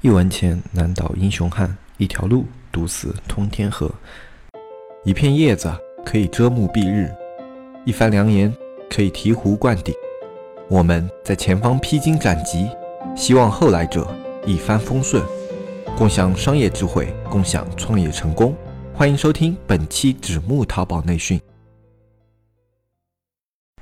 一文钱难倒英雄汉，一条路堵死通天河。一片叶子可以遮目蔽日，一番良言可以醍醐灌顶。我们在前方披荆斩棘，希望后来者一帆风顺，共享商业智慧，共享创业成功。欢迎收听本期纸木淘宝内训。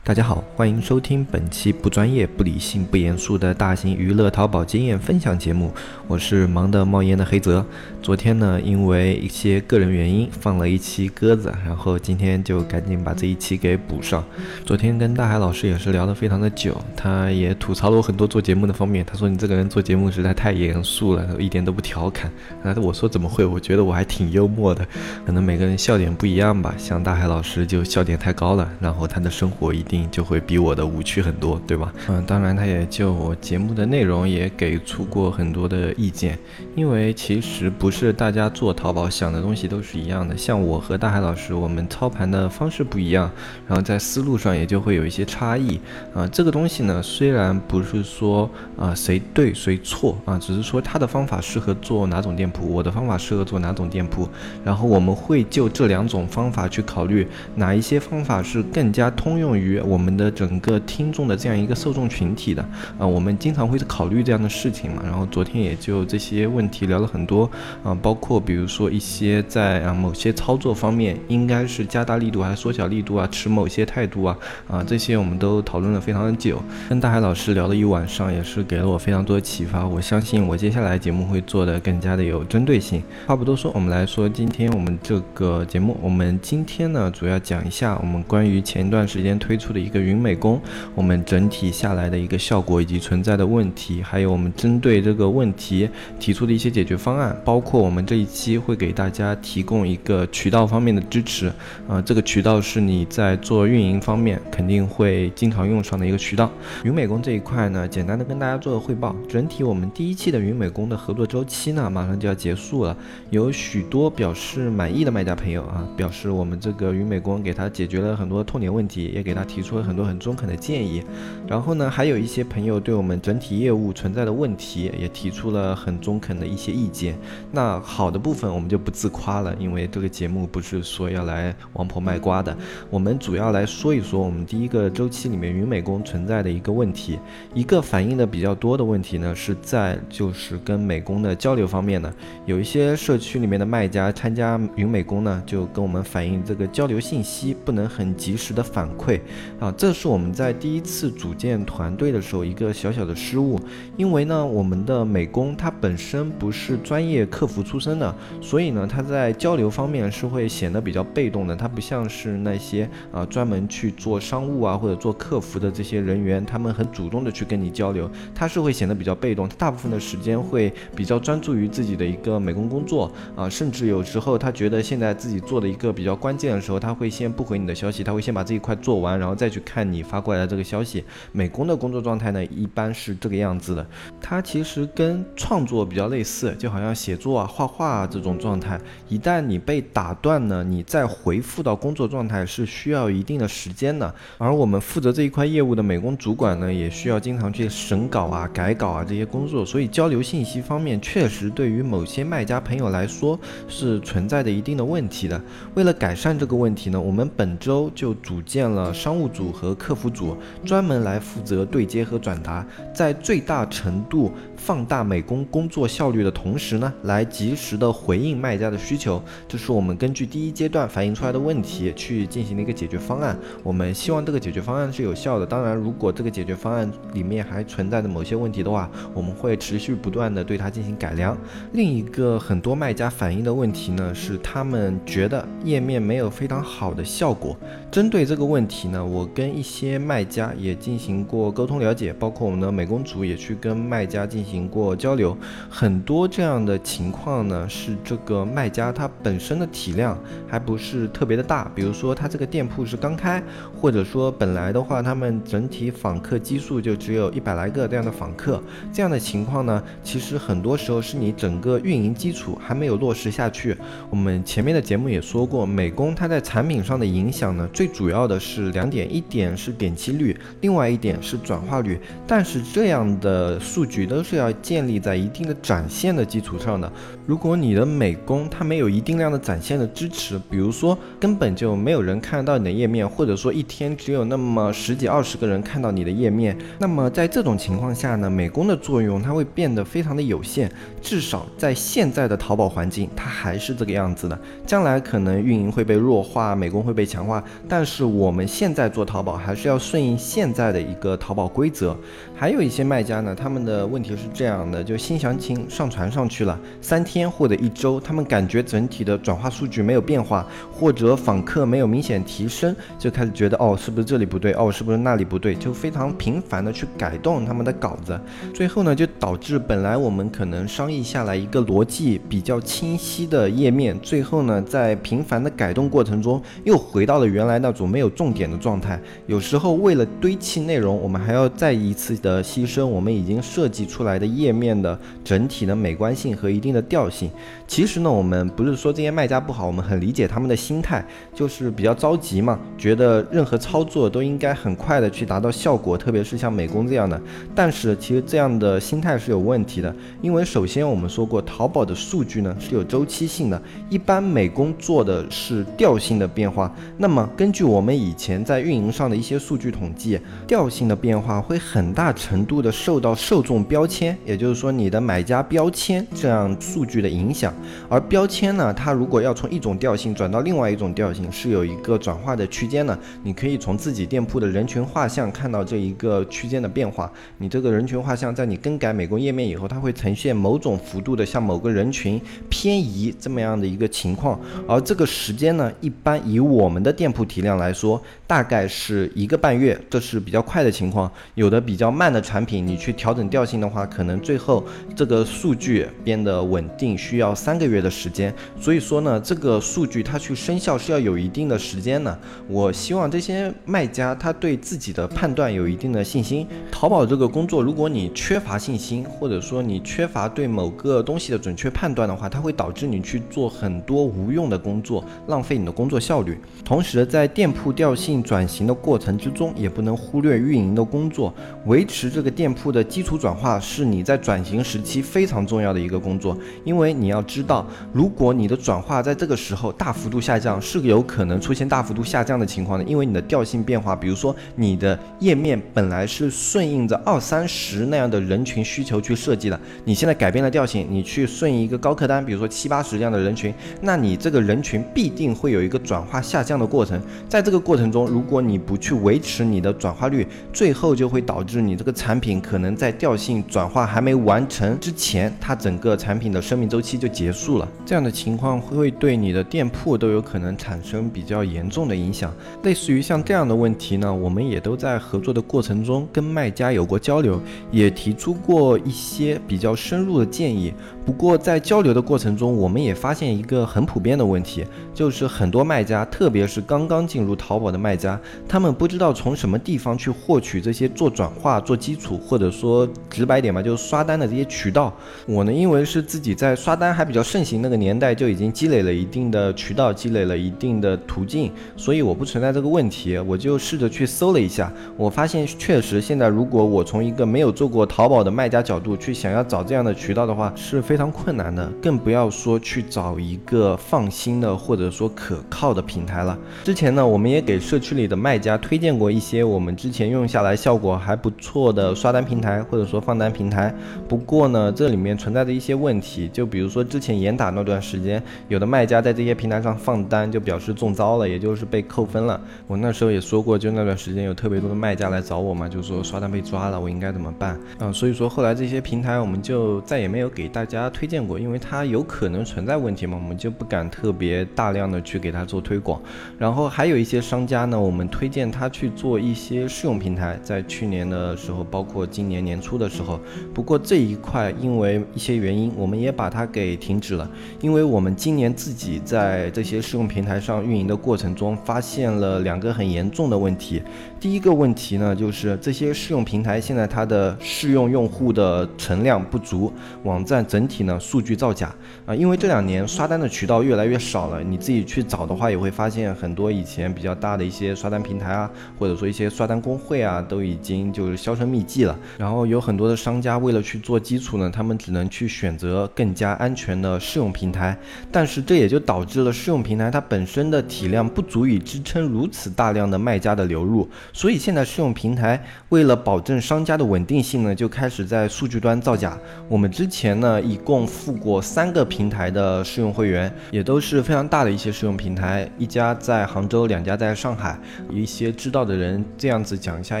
大家好，欢迎收听本期不专业、不理性、不严肃的大型娱乐淘宝经验分享节目。我是忙得冒烟的黑泽。昨天呢，因为一些个人原因放了一期鸽子，然后今天就赶紧把这一期给补上。昨天跟大海老师也是聊得非常的久，他也吐槽了我很多做节目的方面。他说你这个人做节目实在太严肃了，一点都不调侃。啊，我说怎么会？我觉得我还挺幽默的。可能每个人笑点不一样吧。像大海老师就笑点太高了，然后他的生活一定。就会比我的无趣很多，对吧？嗯，当然，他也就我节目的内容也给出过很多的意见，因为其实不是大家做淘宝想的东西都是一样的。像我和大海老师，我们操盘的方式不一样，然后在思路上也就会有一些差异啊。这个东西呢，虽然不是说啊谁对谁错啊，只是说他的方法适合做哪种店铺，我的方法适合做哪种店铺，然后我们会就这两种方法去考虑哪一些方法是更加通用于。我们的整个听众的这样一个受众群体的啊，我们经常会考虑这样的事情嘛。然后昨天也就这些问题聊了很多啊，包括比如说一些在啊某些操作方面应该是加大力度还是缩小力度啊，持某些态度啊啊这些我们都讨论了非常的久，跟大海老师聊了一晚上，也是给了我非常多的启发。我相信我接下来节目会做的更加的有针对性。话不多说，我们来说今天我们这个节目，我们今天呢主要讲一下我们关于前一段时间推出。的一个云美工，我们整体下来的一个效果以及存在的问题，还有我们针对这个问题提出的一些解决方案，包括我们这一期会给大家提供一个渠道方面的支持，啊，这个渠道是你在做运营方面肯定会经常用上的一个渠道。云美工这一块呢，简单的跟大家做个汇报，整体我们第一期的云美工的合作周期呢，马上就要结束了，有许多表示满意的卖家朋友啊，表示我们这个云美工给他解决了很多痛点问题，也给他提。出了很多很中肯的建议，然后呢，还有一些朋友对我们整体业务存在的问题也提出了很中肯的一些意见。那好的部分我们就不自夸了，因为这个节目不是说要来王婆卖瓜的，我们主要来说一说我们第一个周期里面云美工存在的一个问题。一个反映的比较多的问题呢，是在就是跟美工的交流方面呢，有一些社区里面的卖家参加云美工呢，就跟我们反映这个交流信息不能很及时的反馈。啊，这是我们在第一次组建团队的时候一个小小的失误，因为呢，我们的美工他本身不是专业客服出身的，所以呢，他在交流方面是会显得比较被动的。他不像是那些啊专门去做商务啊或者做客服的这些人员，他们很主动的去跟你交流，他是会显得比较被动。他大部分的时间会比较专注于自己的一个美工工作啊，甚至有时候他觉得现在自己做的一个比较关键的时候，他会先不回你的消息，他会先把这一块做完，然后再。再去看你发过来的这个消息，美工的工作状态呢，一般是这个样子的。它其实跟创作比较类似，就好像写作啊、画画啊这种状态。一旦你被打断呢，你再回复到工作状态是需要一定的时间的。而我们负责这一块业务的美工主管呢，也需要经常去审稿啊、改稿啊这些工作，所以交流信息方面确实对于某些卖家朋友来说是存在的一定的问题的。为了改善这个问题呢，我们本周就组建了商务。组和客服组专门来负责对接和转达，在最大程度放大美工工作效率的同时呢，来及时的回应卖家的需求。这是我们根据第一阶段反映出来的问题去进行的一个解决方案。我们希望这个解决方案是有效的。当然，如果这个解决方案里面还存在着某些问题的话，我们会持续不断的对它进行改良。另一个很多卖家反映的问题呢，是他们觉得页面没有非常好的效果。针对这个问题呢，我跟一些卖家也进行过沟通了解，包括我们的美工组也去跟卖家进行过交流。很多这样的情况呢，是这个卖家他本身的体量还不是特别的大，比如说他这个店铺是刚开，或者说本来的话他们整体访客基数就只有一百来个这样的访客，这样的情况呢，其实很多时候是你整个运营基础还没有落实下去。我们前面的节目也说过，美工它在产品上的影响呢，最主要的是两点，一点是点击率，另外一点是转化率。但是这样的数据都是要要建立在一定的展现的基础上呢。如果你的美工它没有一定量的展现的支持，比如说根本就没有人看得到你的页面，或者说一天只有那么十几二十个人看到你的页面，那么在这种情况下呢，美工的作用它会变得非常的有限。至少在现在的淘宝环境，它还是这个样子的。将来可能运营会被弱化，美工会被强化，但是我们现在做淘宝还是要顺应现在的一个淘宝规则。还有一些卖家呢，他们的问题是这样的：就新详情上传上去了三天天或者一周，他们感觉整体的转化数据没有变化，或者访客没有明显提升，就开始觉得哦，是不是这里不对？哦，是不是那里不对？就非常频繁的去改动他们的稿子，最后呢，就导致本来我们可能商议下来一个逻辑比较清晰的页面，最后呢，在频繁的改动过程中，又回到了原来那种没有重点的状态。有时候为了堆砌内容，我们还要再一次。的牺牲，我们已经设计出来的页面的整体的美观性和一定的调调性。其实呢，我们不是说这些卖家不好，我们很理解他们的心态，就是比较着急嘛，觉得任何操作都应该很快的去达到效果，特别是像美工这样的。但是其实这样的心态是有问题的，因为首先我们说过，淘宝的数据呢是有周期性的，一般美工做的是调性的变化。那么根据我们以前在运营上的一些数据统计，调性的变化会很大。程度的受到受众标签，也就是说你的买家标签这样数据的影响。而标签呢，它如果要从一种调性转到另外一种调性，是有一个转化的区间的。你可以从自己店铺的人群画像看到这一个区间的变化。你这个人群画像在你更改美工页面以后，它会呈现某种幅度的向某个人群偏移这么样的一个情况。而这个时间呢，一般以我们的店铺体量来说，大概是一个半月，这是比较快的情况。有的比较。慢的产品，你去调整调性的话，可能最后这个数据变得稳定需要三个月的时间。所以说呢，这个数据它去生效是要有一定的时间的。我希望这些卖家他对自己的判断有一定的信心。淘宝这个工作，如果你缺乏信心，或者说你缺乏对某个东西的准确判断的话，它会导致你去做很多无用的工作，浪费你的工作效率。同时，在店铺调性转型的过程之中，也不能忽略运营的工作，维持。这个店铺的基础转化是你在转型时期非常重要的一个工作，因因为你要知道，如果你的转化在这个时候大幅度下降，是有可能出现大幅度下降的情况的，因为你的调性变化，比如说你的页面本来是顺应着二三十那样的人群需求去设计的，你现在改变了调性，你去顺应一个高客单，比如说七八十这样的人群，那你这个人群必定会有一个转化下降的过程，在这个过程中，如果你不去维持你的转化率，最后就会导致你这个产品可能在调性转化还没完成之前，它整个产品的生命周期就结束了。这样的情况会对你的店铺都有可能产生比较严重的影响。类似于像这样的问题呢，我们也都在合作的过程中跟卖家有过交流，也提出过一些比较深入的建议。不过在交流的过程中，我们也发现一个很普遍的问题，就是很多卖家，特别是刚刚进入淘宝的卖家，他们不知道从什么地方去获取这些做转化做。基础或者说直白点吧，就是刷单的这些渠道。我呢，因为是自己在刷单还比较盛行那个年代，就已经积累了一定的渠道，积累了一定的途径，所以我不存在这个问题。我就试着去搜了一下，我发现确实现在如果我从一个没有做过淘宝的卖家角度去想要找这样的渠道的话，是非非常困难的，更不要说去找一个放心的或者说可靠的平台了。之前呢，我们也给社区里的卖家推荐过一些我们之前用下来效果还不错。的刷单平台或者说放单平台，不过呢，这里面存在着一些问题，就比如说之前严打那段时间，有的卖家在这些平台上放单就表示中招了，也就是被扣分了。我那时候也说过，就那段时间有特别多的卖家来找我嘛，就说刷单被抓了，我应该怎么办？嗯，所以说后来这些平台我们就再也没有给大家他推荐过，因为它有可能存在问题嘛，我们就不敢特别大量的去给它做推广。然后还有一些商家呢，我们推荐他去做一些试用平台，在去年的时候。包括今年年初的时候，不过这一块因为一些原因，我们也把它给停止了。因为我们今年自己在这些试用平台上运营的过程中，发现了两个很严重的问题。第一个问题呢，就是这些试用平台现在它的试用用户的存量不足，网站整体呢数据造假啊。因为这两年刷单的渠道越来越少了，你自己去找的话，也会发现很多以前比较大的一些刷单平台啊，或者说一些刷单工会啊，都已经就是销声匿迹了。然后有很多的商家为了去做基础呢，他们只能去选择更加安全的试用平台，但是这也就导致了试用平台它本身的体量不足以支撑如此大量的卖家的流入，所以现在试用平台为了保证商家的稳定性呢，就开始在数据端造假。我们之前呢以共付过三个平台的试用会员，也都是非常大的一些试用平台，一家在杭州，两家在上海。一些知道的人这样子讲一下，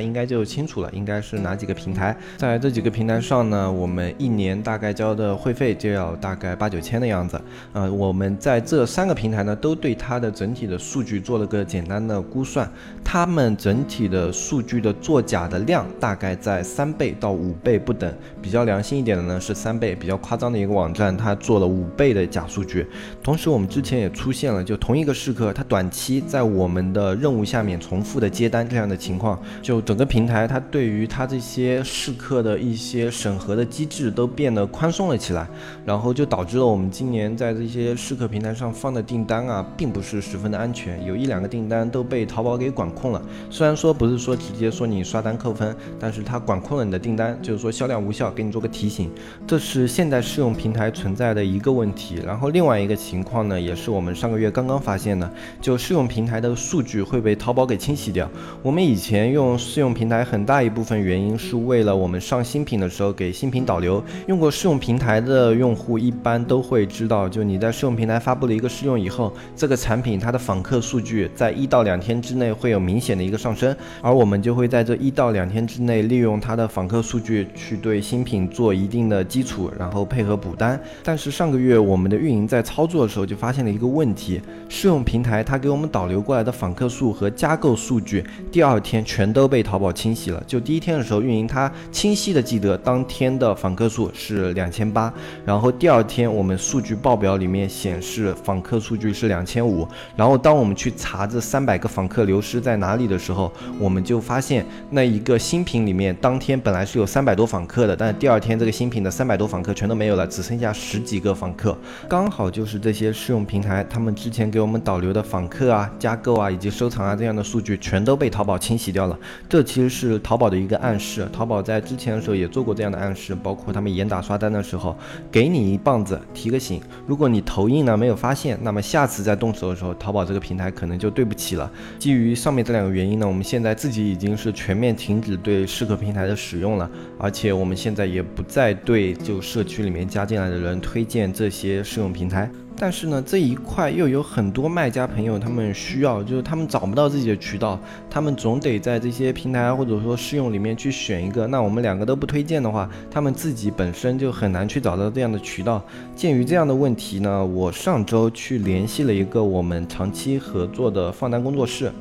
应该就清楚了，应该是哪几个平台。在这几个平台上呢，我们一年大概交的会费就要大概八九千的样子。呃，我们在这三个平台呢，都对它的整体的数据做了个简单的估算，他们整体的数据的作假的量大概在三倍到五倍不等。比较良心一点的呢是三倍，比较夸张的一个网站它做了五倍的假数据。同时，我们之前也出现了，就同一个试客，它短期在我们的任务下面重复的接单这样的情况，就整个平台它对于它这些试客的一些审核的机制都变得宽松了起来，然后就导致了我们今年在这些试客平台上放的订单啊，并不是十分的安全，有一两个订单都被淘宝给管控了。虽然说不是说直接说你刷单扣分，但是它管控了你的订单，就是说销量无效，给你做个提醒。这是现在试用用平台存在的一个问题。然后另外一个情况呢，也是我们上个月刚刚发现的，就试用平台的数据会被淘宝给清洗掉。我们以前用试用平台很大一部分原因是为了我们上新品的时候给新品导流。用过试用平台的用户一般都会知道，就你在试用平台发布了一个试用以后，这个产品它的访客数据在一到两天之内会有明显的一个上升，而我们就会在这一到两天之内利用它的访客数据去对新品做一定的基础，然后配合补单。但是上个月我们的运营在操作的时候就发现了一个问题，试用平台它给我们导流过来的访客数和加购数据。第二天全都被淘宝清洗了。就第一天的时候，运营它清晰的记得当天的访客数是两千八，然后第二天我们数据报表里面显示访客数据是两千五，然后当我们去查这三百个访客流失在哪里的时候，我们就发现那一个新品里面当天本来是有三百多访客的，但是第二天这个新品的三百多访客全都没有了，只剩下十几个访客，刚好就是这些试用平台他们之前给我们导流的访客啊、加购啊以及收藏啊这样的数据全都被淘。宝清洗掉了，这其实是淘宝的一个暗示。淘宝在之前的时候也做过这样的暗示，包括他们严打刷单的时候，给你一棒子提个醒。如果你投硬呢没有发现，那么下次再动手的时候，淘宝这个平台可能就对不起了。基于上面这两个原因呢，我们现在自己已经是全面停止对试客平台的使用了，而且我们现在也不再对就社区里面加进来的人推荐这些试用平台。但是呢，这一块又有很多卖家朋友，他们需要，就是他们找不到自己的渠道，他们总得在这些平台或者说试用里面去选一个。那我们两个都不推荐的话，他们自己本身就很难去找到这样的渠道。鉴于这样的问题呢，我上周去联系了一个我们长期合作的放单工作室。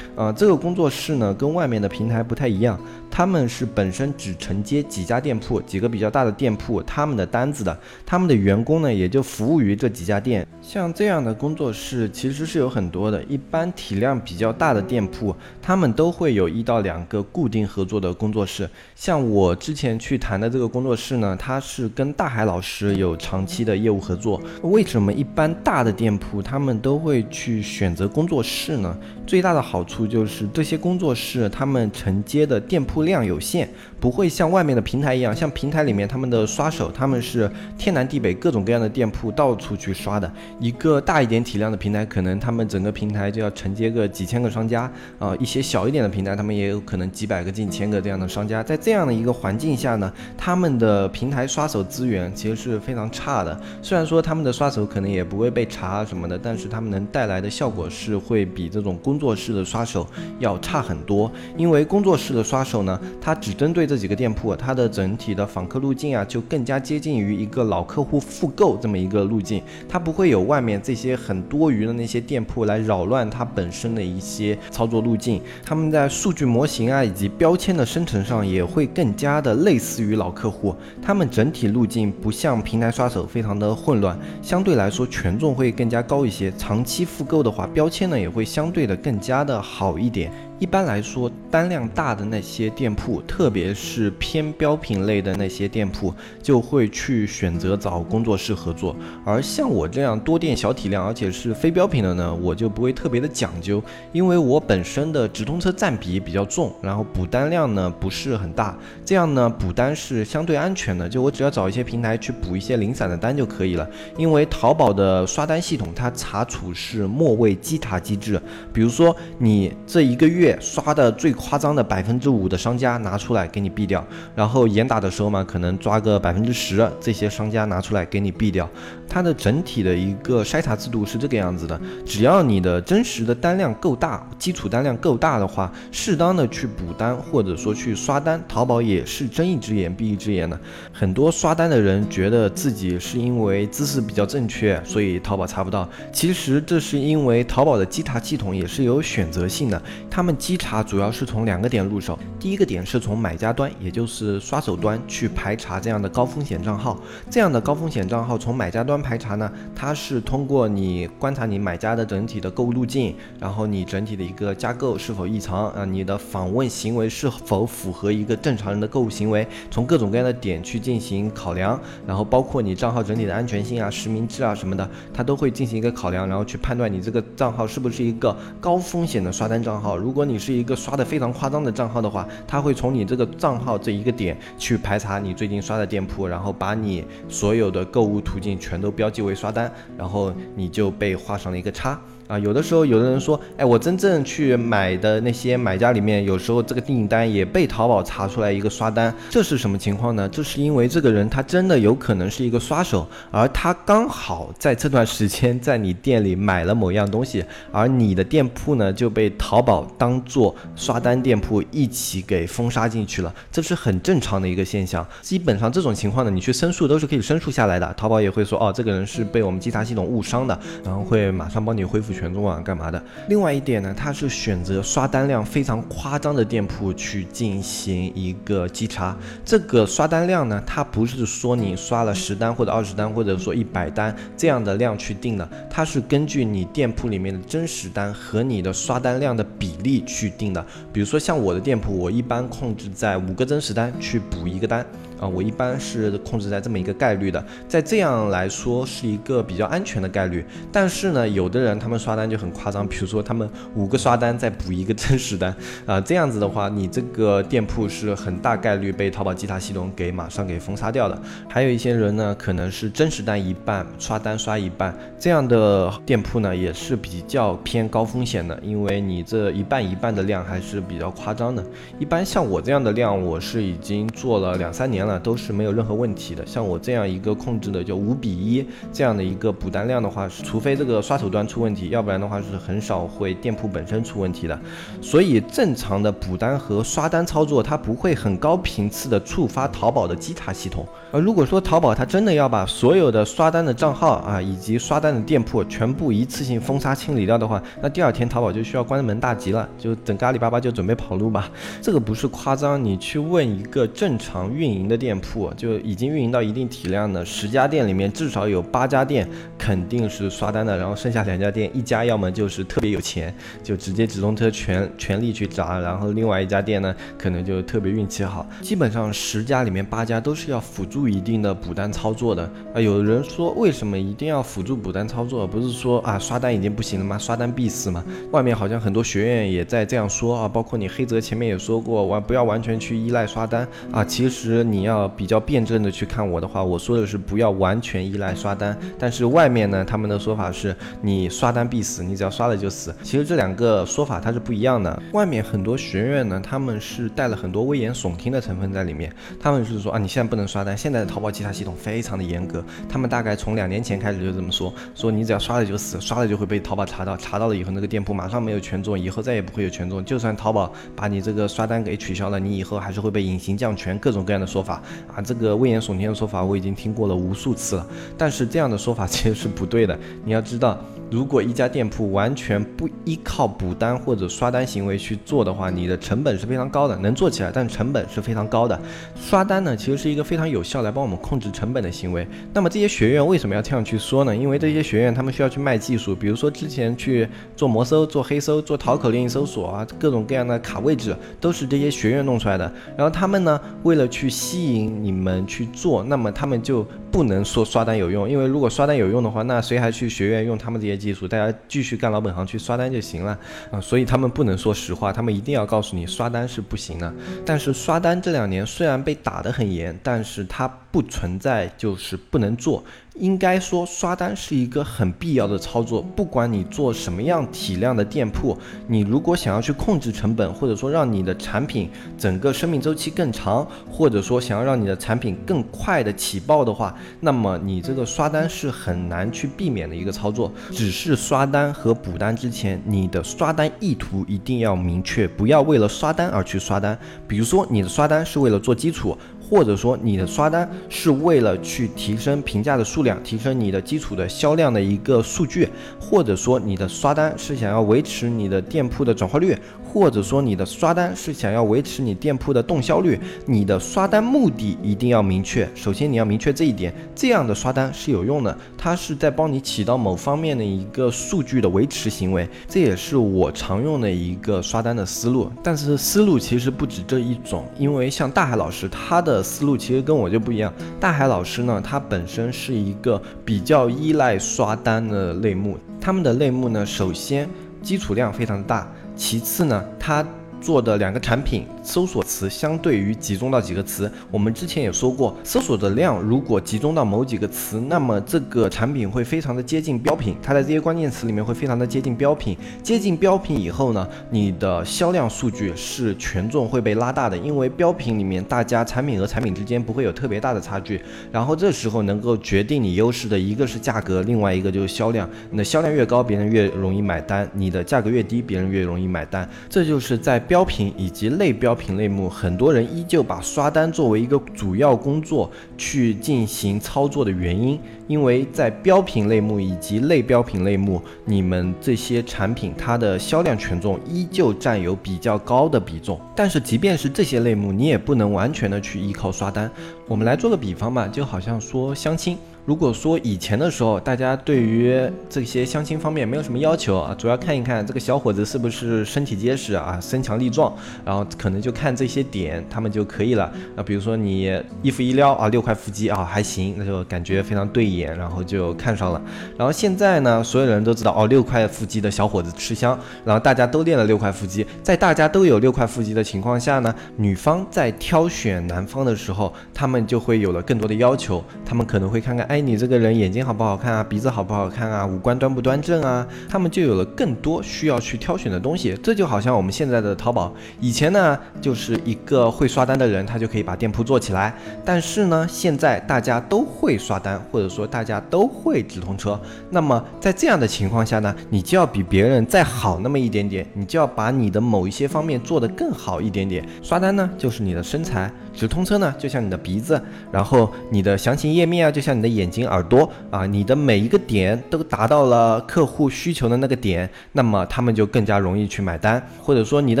呃，这个工作室呢，跟外面的平台不太一样，他们是本身只承接几家店铺，几个比较大的店铺他们的单子的，他们的员工呢也就服务于这几家店。像这样的工作室其实是有很多的，一般体量比较大的店铺，他们都会有一到两个固定合作的工作室。像我之前去谈的这个工作室呢，它是跟大海老师有长期的业务合作。为什么一般大的店铺他们都会去选择工作室呢？最大的好处就是这些工作室他们承接的店铺量有限，不会像外面的平台一样，像平台里面他们的刷手他们是天南地北各种各样的店铺到处去刷的。一个大一点体量的平台，可能他们整个平台就要承接个几千个商家啊，一些小一点的平台，他们也有可能几百个、近千个这样的商家。在这样的一个环境下呢，他们的平台刷手资源其实是非常差的。虽然说他们的刷手可能也不会被查什么的，但是他们能带来的效果是会比这种工作室的刷手要差很多。因为工作室的刷手呢，它只针对这这几个店铺，它的整体的访客路径啊，就更加接近于一个老客户复购这么一个路径，它不会有。外面这些很多余的那些店铺来扰乱它本身的一些操作路径，他们在数据模型啊以及标签的生成上也会更加的类似于老客户，他们整体路径不像平台刷手非常的混乱，相对来说权重会更加高一些。长期复购的话，标签呢也会相对的更加的好一点。一般来说，单量大的那些店铺，特别是偏标品类的那些店铺，就会去选择找工作室合作。而像我这样多店小体量，而且是非标品的呢，我就不会特别的讲究，因为我本身的直通车占比比较重，然后补单量呢不是很大，这样呢补单是相对安全的。就我只要找一些平台去补一些零散的单就可以了。因为淘宝的刷单系统，它查处是末位稽查机制，比如说你这一个月。月刷的最夸张的百分之五的商家拿出来给你毙掉，然后严打的时候嘛，可能抓个百分之十，这些商家拿出来给你毙掉。它的整体的一个筛查制度是这个样子的：只要你的真实的单量够大，基础单量够大的话，适当的去补单或者说去刷单，淘宝也是睁一只眼闭一只眼的。很多刷单的人觉得自己是因为姿势比较正确，所以淘宝查不到。其实这是因为淘宝的稽查系统也是有选择性的，他们。稽查主要是从两个点入手，第一个点是从买家端，也就是刷手端去排查这样的高风险账号。这样的高风险账号从买家端排查呢，它是通过你观察你买家的整体的购物路径，然后你整体的一个加购是否异常啊，你的访问行为是否符合一个正常人的购物行为，从各种各样的点去进行考量，然后包括你账号整体的安全性啊、实名制啊什么的，它都会进行一个考量，然后去判断你这个账号是不是一个高风险的刷单账号。如果你是一个刷的非常夸张的账号的话，他会从你这个账号这一个点去排查你最近刷的店铺，然后把你所有的购物途径全都标记为刷单，然后你就被画上了一个叉。啊，有的时候有的人说，哎，我真正去买的那些买家里面，有时候这个订单也被淘宝查出来一个刷单，这是什么情况呢？这是因为这个人他真的有可能是一个刷手，而他刚好在这段时间在你店里买了某样东西，而你的店铺呢就被淘宝当做刷单店铺一起给封杀进去了，这是很正常的一个现象。基本上这种情况呢，你去申诉都是可以申诉下来的，淘宝也会说，哦，这个人是被我们稽查系统误伤的，然后会马上帮你恢复。权重网干嘛的？另外一点呢，它是选择刷单量非常夸张的店铺去进行一个稽查。这个刷单量呢，它不是说你刷了十单或者二十单或者说一百单这样的量去定的，它是根据你店铺里面的真实单和你的刷单量的比例去定的。比如说像我的店铺，我一般控制在五个真实单去补一个单。啊，我一般是控制在这么一个概率的，在这样来说是一个比较安全的概率。但是呢，有的人他们刷单就很夸张，比如说他们五个刷单再补一个真实单，啊，这样子的话，你这个店铺是很大概率被淘宝稽查系统给马上给封杀掉的。还有一些人呢，可能是真实单一半，刷单刷一半，这样的店铺呢也是比较偏高风险的，因为你这一半一半的量还是比较夸张的。一般像我这样的量，我是已经做了两三年了。都是没有任何问题的。像我这样一个控制的就五比一这样的一个补单量的话，除非这个刷手端出问题，要不然的话是很少会店铺本身出问题的。所以正常的补单和刷单操作，它不会很高频次的触发淘宝的稽查系统。而如果说淘宝它真的要把所有的刷单的账号啊，以及刷单的店铺全部一次性封杀清理掉的话，那第二天淘宝就需要关门大吉了，就等阿里巴巴就准备跑路吧。这个不是夸张，你去问一个正常运营的。店铺就已经运营到一定体量的十家店里面，至少有八家店肯定是刷单的，然后剩下两家店，一家要么就是特别有钱，就直接直通车全全力去砸，然后另外一家店呢，可能就特别运气好。基本上十家里面八家都是要辅助不一定的补单操作的啊。有人说为什么一定要辅助补单操作？不是说啊刷单已经不行了吗？刷单必死吗？外面好像很多学院也在这样说啊，包括你黑泽前面也说过，完不要完全去依赖刷单啊。其实你要。比较辩证的去看我的话，我说的是不要完全依赖刷单，但是外面呢，他们的说法是你刷单必死，你只要刷了就死。其实这两个说法它是不一样的。外面很多学院呢，他们是带了很多危言耸听的成分在里面，他们是说啊，你现在不能刷单，现的淘宝稽查系统非常的严格，他们大概从两年前开始就这么说，说你只要刷了就死，刷了就会被淘宝查到，查到了以后那个店铺马上没有权重，以后再也不会有权重，就算淘宝把你这个刷单给取消了，你以后还是会被隐形降权，各种各样的说法。啊，这个危言耸听的说法我已经听过了无数次了，但是这样的说法其实是不对的。你要知道，如果一家店铺完全不依靠补单或者刷单行为去做的话，你的成本是非常高的，能做起来，但成本是非常高的。刷单呢，其实是一个非常有效来帮我们控制成本的行为。那么这些学院为什么要这样去说呢？因为这些学院他们需要去卖技术，比如说之前去做魔搜、做黑搜、做淘口令搜索啊，各种各样的卡位置都是这些学院弄出来的。然后他们呢，为了去吸引你们去做，那么他们就。不能说刷单有用，因为如果刷单有用的话，那谁还去学院用他们这些技术？大家继续干老本行去刷单就行了啊！所以他们不能说实话，他们一定要告诉你刷单是不行的。但是刷单这两年虽然被打得很严，但是它不存在就是不能做。应该说，刷单是一个很必要的操作。不管你做什么样体量的店铺，你如果想要去控制成本，或者说让你的产品整个生命周期更长，或者说想要让你的产品更快的起爆的话，那么你这个刷单是很难去避免的一个操作。只是刷单和补单之前，你的刷单意图一定要明确，不要为了刷单而去刷单。比如说，你的刷单是为了做基础。或者说你的刷单是为了去提升评价的数量，提升你的基础的销量的一个数据，或者说你的刷单是想要维持你的店铺的转化率。或者说你的刷单是想要维持你店铺的动销率，你的刷单目的一定要明确。首先你要明确这一点，这样的刷单是有用的，它是在帮你起到某方面的一个数据的维持行为，这也是我常用的一个刷单的思路。但是思路其实不止这一种，因为像大海老师他的思路其实跟我就不一样。大海老师呢，他本身是一个比较依赖刷单的类目，他们的类目呢，首先基础量非常大。其次呢，它做的两个产品。搜索词相对于集中到几个词，我们之前也说过，搜索的量如果集中到某几个词，那么这个产品会非常的接近标品，它在这些关键词里面会非常的接近标品。接近标品以后呢，你的销量数据是权重会被拉大的，因为标品里面大家产品和产品之间不会有特别大的差距。然后这时候能够决定你优势的一个是价格，另外一个就是销量。你的销量越高，别人越容易买单；你的价格越低，别人越容易买单。这就是在标标品以及类标。品类目，很多人依旧把刷单作为一个主要工作去进行操作的原因，因为在标品类目以及类标品类目，你们这些产品它的销量权重依旧占有比较高的比重。但是即便是这些类目，你也不能完全的去依靠刷单。我们来做个比方吧，就好像说相亲。如果说以前的时候，大家对于这些相亲方面没有什么要求啊，主要看一看这个小伙子是不是身体结实啊，身强力壮，然后可能就看这些点，他们就可以了啊。比如说你衣服一撩啊，六块腹肌啊，还行，那就感觉非常对眼，然后就看上了。然后现在呢，所有人都知道哦，六块腹肌的小伙子吃香，然后大家都练了六块腹肌，在大家都有六块腹肌的情况下呢，女方在挑选男方的时候，他们就会有了更多的要求，他们可能会看看。哎，你这个人眼睛好不好看啊？鼻子好不好看啊？五官端不端正啊？他们就有了更多需要去挑选的东西。这就好像我们现在的淘宝，以前呢就是一个会刷单的人，他就可以把店铺做起来。但是呢，现在大家都会刷单，或者说大家都会直通车。那么在这样的情况下呢，你就要比别人再好那么一点点，你就要把你的某一些方面做得更好一点点。刷单呢，就是你的身材；直通车呢，就像你的鼻子；然后你的详情页面啊，就像你的眼。睛、耳朵啊，你的每一个点都达到了客户需求的那个点，那么他们就更加容易去买单；或者说你的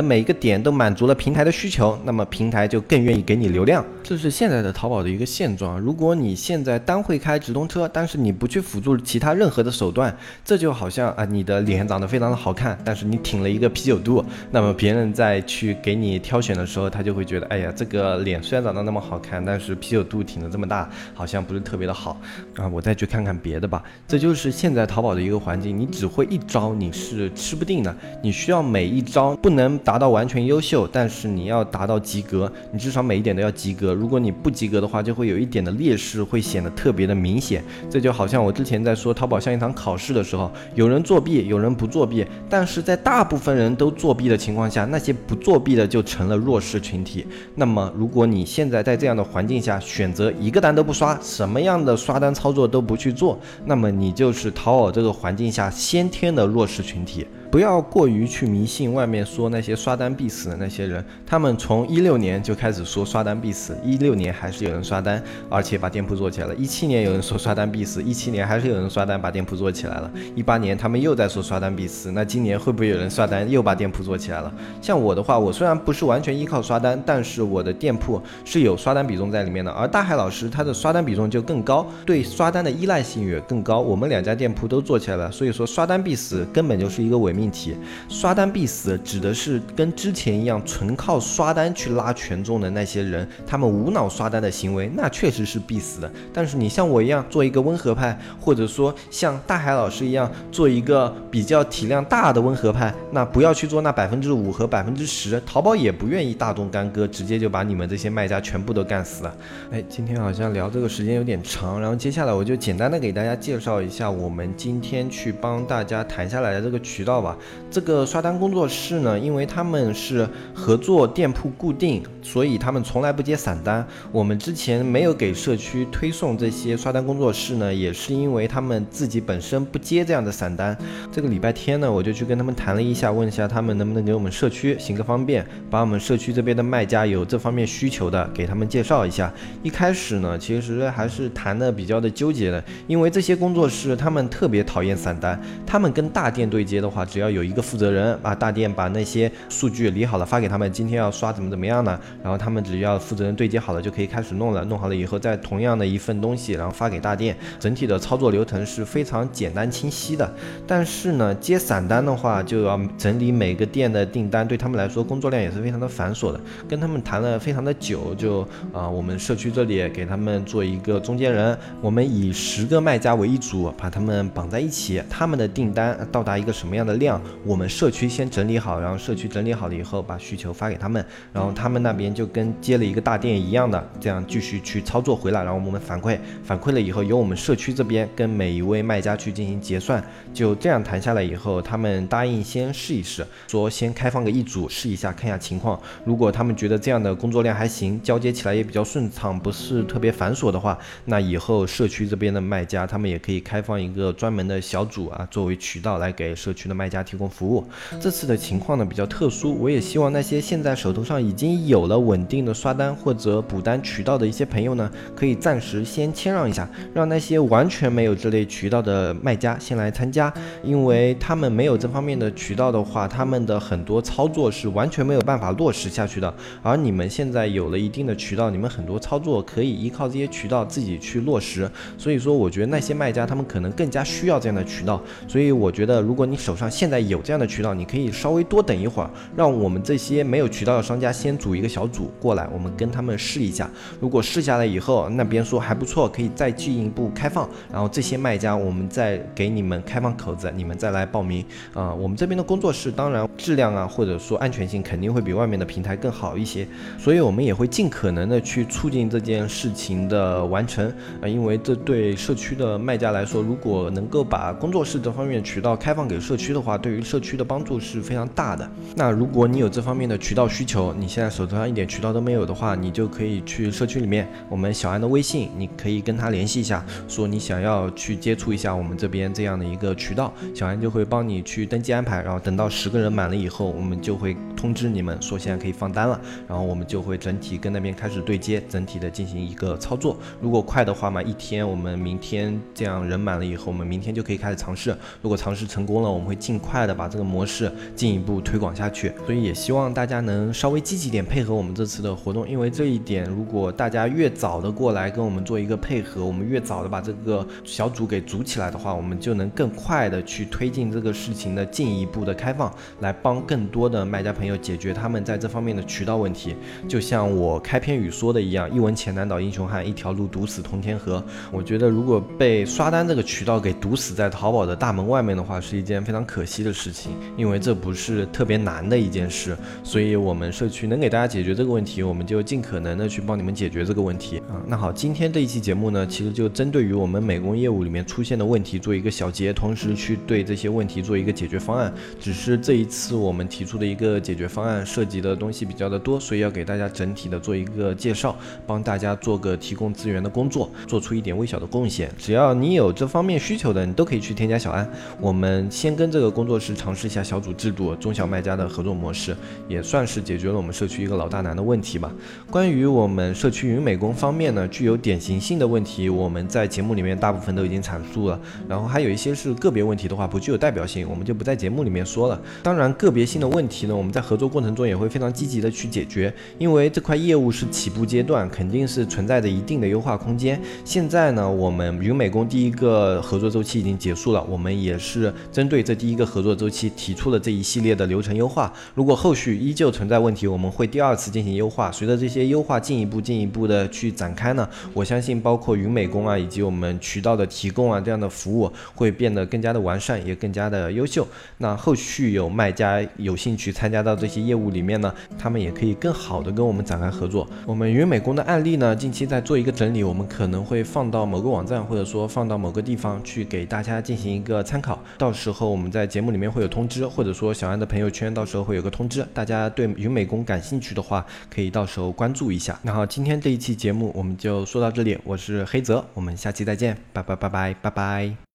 每一个点都满足了平台的需求，那么平台就更愿意给你流量。这是现在的淘宝的一个现状。如果你现在单会开直通车，但是你不去辅助其他任何的手段，这就好像啊，你的脸长得非常的好看，但是你挺了一个啤酒肚，那么别人在去给你挑选的时候，他就会觉得，哎呀，这个脸虽然长得那么好看，但是啤酒肚挺得这么大，好像不是特别的好。啊，我再去看看别的吧。这就是现在淘宝的一个环境，你只会一招，你是吃不定的。你需要每一招不能达到完全优秀，但是你要达到及格，你至少每一点都要及格。如果你不及格的话，就会有一点的劣势，会显得特别的明显。这就好像我之前在说淘宝像一场考试的时候，有人作弊，有人不作弊，但是在大部分人都作弊的情况下，那些不作弊的就成了弱势群体。那么，如果你你现在在这样的环境下选择一个单都不刷，什么样的刷单操作都不去做，那么你就是淘宝这个环境下先天的弱势群体。不要过于去迷信外面说那些刷单必死的那些人，他们从一六年就开始说刷单必死，一六年还是有人刷单，而且把店铺做起来了。一七年有人说刷单必死，一七年还是有人刷单把店铺做起来了。一八年他们又在说刷单必死，那今年会不会有人刷单又把店铺做起来了？像我的话，我虽然不是完全依靠刷单，但是我的店铺是有刷单比重在里面的。而大海老师他的刷单比重就更高，对刷单的依赖性也更高。我们两家店铺都做起来了，所以说刷单必死根本就是一个伪命命题。刷单必死指的是跟之前一样纯靠刷单去拉权重的那些人，他们无脑刷单的行为，那确实是必死的。但是你像我一样做一个温和派，或者说像大海老师一样做一个比较体量大的温和派，那不要去做那百分之五和百分之十，淘宝也不愿意大动干戈，直接就把你们这些卖家全部都干死了。哎，今天好像聊这个时间有点长，然后接下来我就简单的给大家介绍一下我们今天去帮大家谈下来的这个渠道吧。这个刷单工作室呢，因为他们是合作店铺固定，所以他们从来不接散单。我们之前没有给社区推送这些刷单工作室呢，也是因为他们自己本身不接这样的散单。这个礼拜天呢，我就去跟他们谈了一下，问一下他们能不能给我们社区行个方便，把我们社区这边的卖家有这方面需求的，给他们介绍一下。一开始呢，其实还是谈的比较的纠结的，因为这些工作室他们特别讨厌散单，他们跟大店对接的话，只要要有一个。负责人把大店把那些数据理好了发给他们，今天要刷怎么怎么样呢？然后他们只要负责人对接好了就可以开始弄了，弄好了以后再同样的一份东西，然后发给大店，整体的操作流程是非常简单清晰的。但是呢，接散单的话就要整理每个店的订单，对他们来说工作量也是非常的繁琐的。跟他们谈了非常的久，就啊，我们社区这里给他们做一个中间人，我们以十个卖家为一组，把他们绑在一起，他们的订单到达一个什么样的量，我。我们社区先整理好，然后社区整理好了以后，把需求发给他们，然后他们那边就跟接了一个大店一样的，这样继续去操作回来，然后我们反馈，反馈了以后，由我们社区这边跟每一位卖家去进行结算，就这样谈下来以后，他们答应先试一试，说先开放个一组试一下，看一下情况。如果他们觉得这样的工作量还行，交接起来也比较顺畅，不是特别繁琐的话，那以后社区这边的卖家，他们也可以开放一个专门的小组啊，作为渠道来给社区的卖家家提供服。服务这次的情况呢比较特殊，我也希望那些现在手头上已经有了稳定的刷单或者补单渠道的一些朋友呢，可以暂时先谦让一下，让那些完全没有这类渠道的卖家先来参加，因为他们没有这方面的渠道的话，他们的很多操作是完全没有办法落实下去的。而你们现在有了一定的渠道，你们很多操作可以依靠这些渠道自己去落实。所以说，我觉得那些卖家他们可能更加需要这样的渠道。所以我觉得，如果你手上现现在有这样，的渠道，你可以稍微多等一会儿，让我们这些没有渠道的商家先组一个小组过来，我们跟他们试一下。如果试下来以后，那边说还不错，可以再进一步开放，然后这些卖家我们再给你们开放口子，你们再来报名。啊，我们这边的工作室当然质量啊，或者说安全性肯定会比外面的平台更好一些，所以我们也会尽可能的去促进这件事情的完成。啊，因为这对社区的卖家来说，如果能够把工作室这方面渠道开放给社区的话，对于社区的帮助是非常大的。那如果你有这方面的渠道需求，你现在手头上一点渠道都没有的话，你就可以去社区里面，我们小安的微信，你可以跟他联系一下，说你想要去接触一下我们这边这样的一个渠道，小安就会帮你去登记安排。然后等到十个人满了以后，我们就会通知你们说现在可以放单了，然后我们就会整体跟那边开始对接，整体的进行一个操作。如果快的话嘛，一天我们明天这样人满了以后，我们明天就可以开始尝试。如果尝试成功了，我们会尽快的把这个模式进一步推广下去，所以也希望大家能稍微积极点配合我们这次的活动，因为这一点，如果大家越早的过来跟我们做一个配合，我们越早的把这个小组给组起来的话，我们就能更快的去推进这个事情的进一步的开放，来帮更多的卖家朋友解决他们在这方面的渠道问题。就像我开篇语说的一样，一文钱难倒英雄汉，一条路堵死通天河。我觉得如果被刷单这个渠道给堵死在淘宝的大门外面的话，是一件非常可惜期的事情。因为这不是特别难的一件事，所以我们社区能给大家解决这个问题，我们就尽可能的去帮你们解决这个问题啊。那好，今天这一期节目呢，其实就针对于我们美工业务里面出现的问题做一个小结，同时去对这些问题做一个解决方案。只是这一次我们提出的一个解决方案涉及的东西比较的多，所以要给大家整体的做一个介绍，帮大家做个提供资源的工作，做出一点微小的贡献。只要你有这方面需求的，你都可以去添加小安。我们先跟这个工工作室尝试一下小组制度、中小卖家的合作模式，也算是解决了我们社区一个老大难的问题吧。关于我们社区云美工方面呢，具有典型性的问题，我们在节目里面大部分都已经阐述了。然后还有一些是个别问题的话，不具有代表性，我们就不在节目里面说了。当然，个别性的问题呢，我们在合作过程中也会非常积极的去解决，因为这块业务是起步阶段，肯定是存在着一定的优化空间。现在呢，我们云美工第一个合作周期已经结束了，我们也是针对这第一个合作周期提出了这一系列的流程优化。如果后续依旧存在问题，我们会第二次进行优化。随着这些优化进一步进一步的去展开呢，我相信包括云美工啊，以及我们渠道的提供啊这样的服务会变得更加的完善，也更加的优秀。那后续有卖家有兴趣参加到这些业务里面呢，他们也可以更好的跟我们展开合作。我们云美工的案例呢，近期在做一个整理，我们可能会放到某个网站，或者说放到某个地方去给大家进行一个参考。到时候我们在节目里面会有通知，或者说小安的朋友圈到时候会有个通知。大家对云美工感兴趣的话，可以到时候关注一下。那好，今天这一期节目我们就说到这里，我是黑泽，我们下期再见，拜拜拜拜拜拜。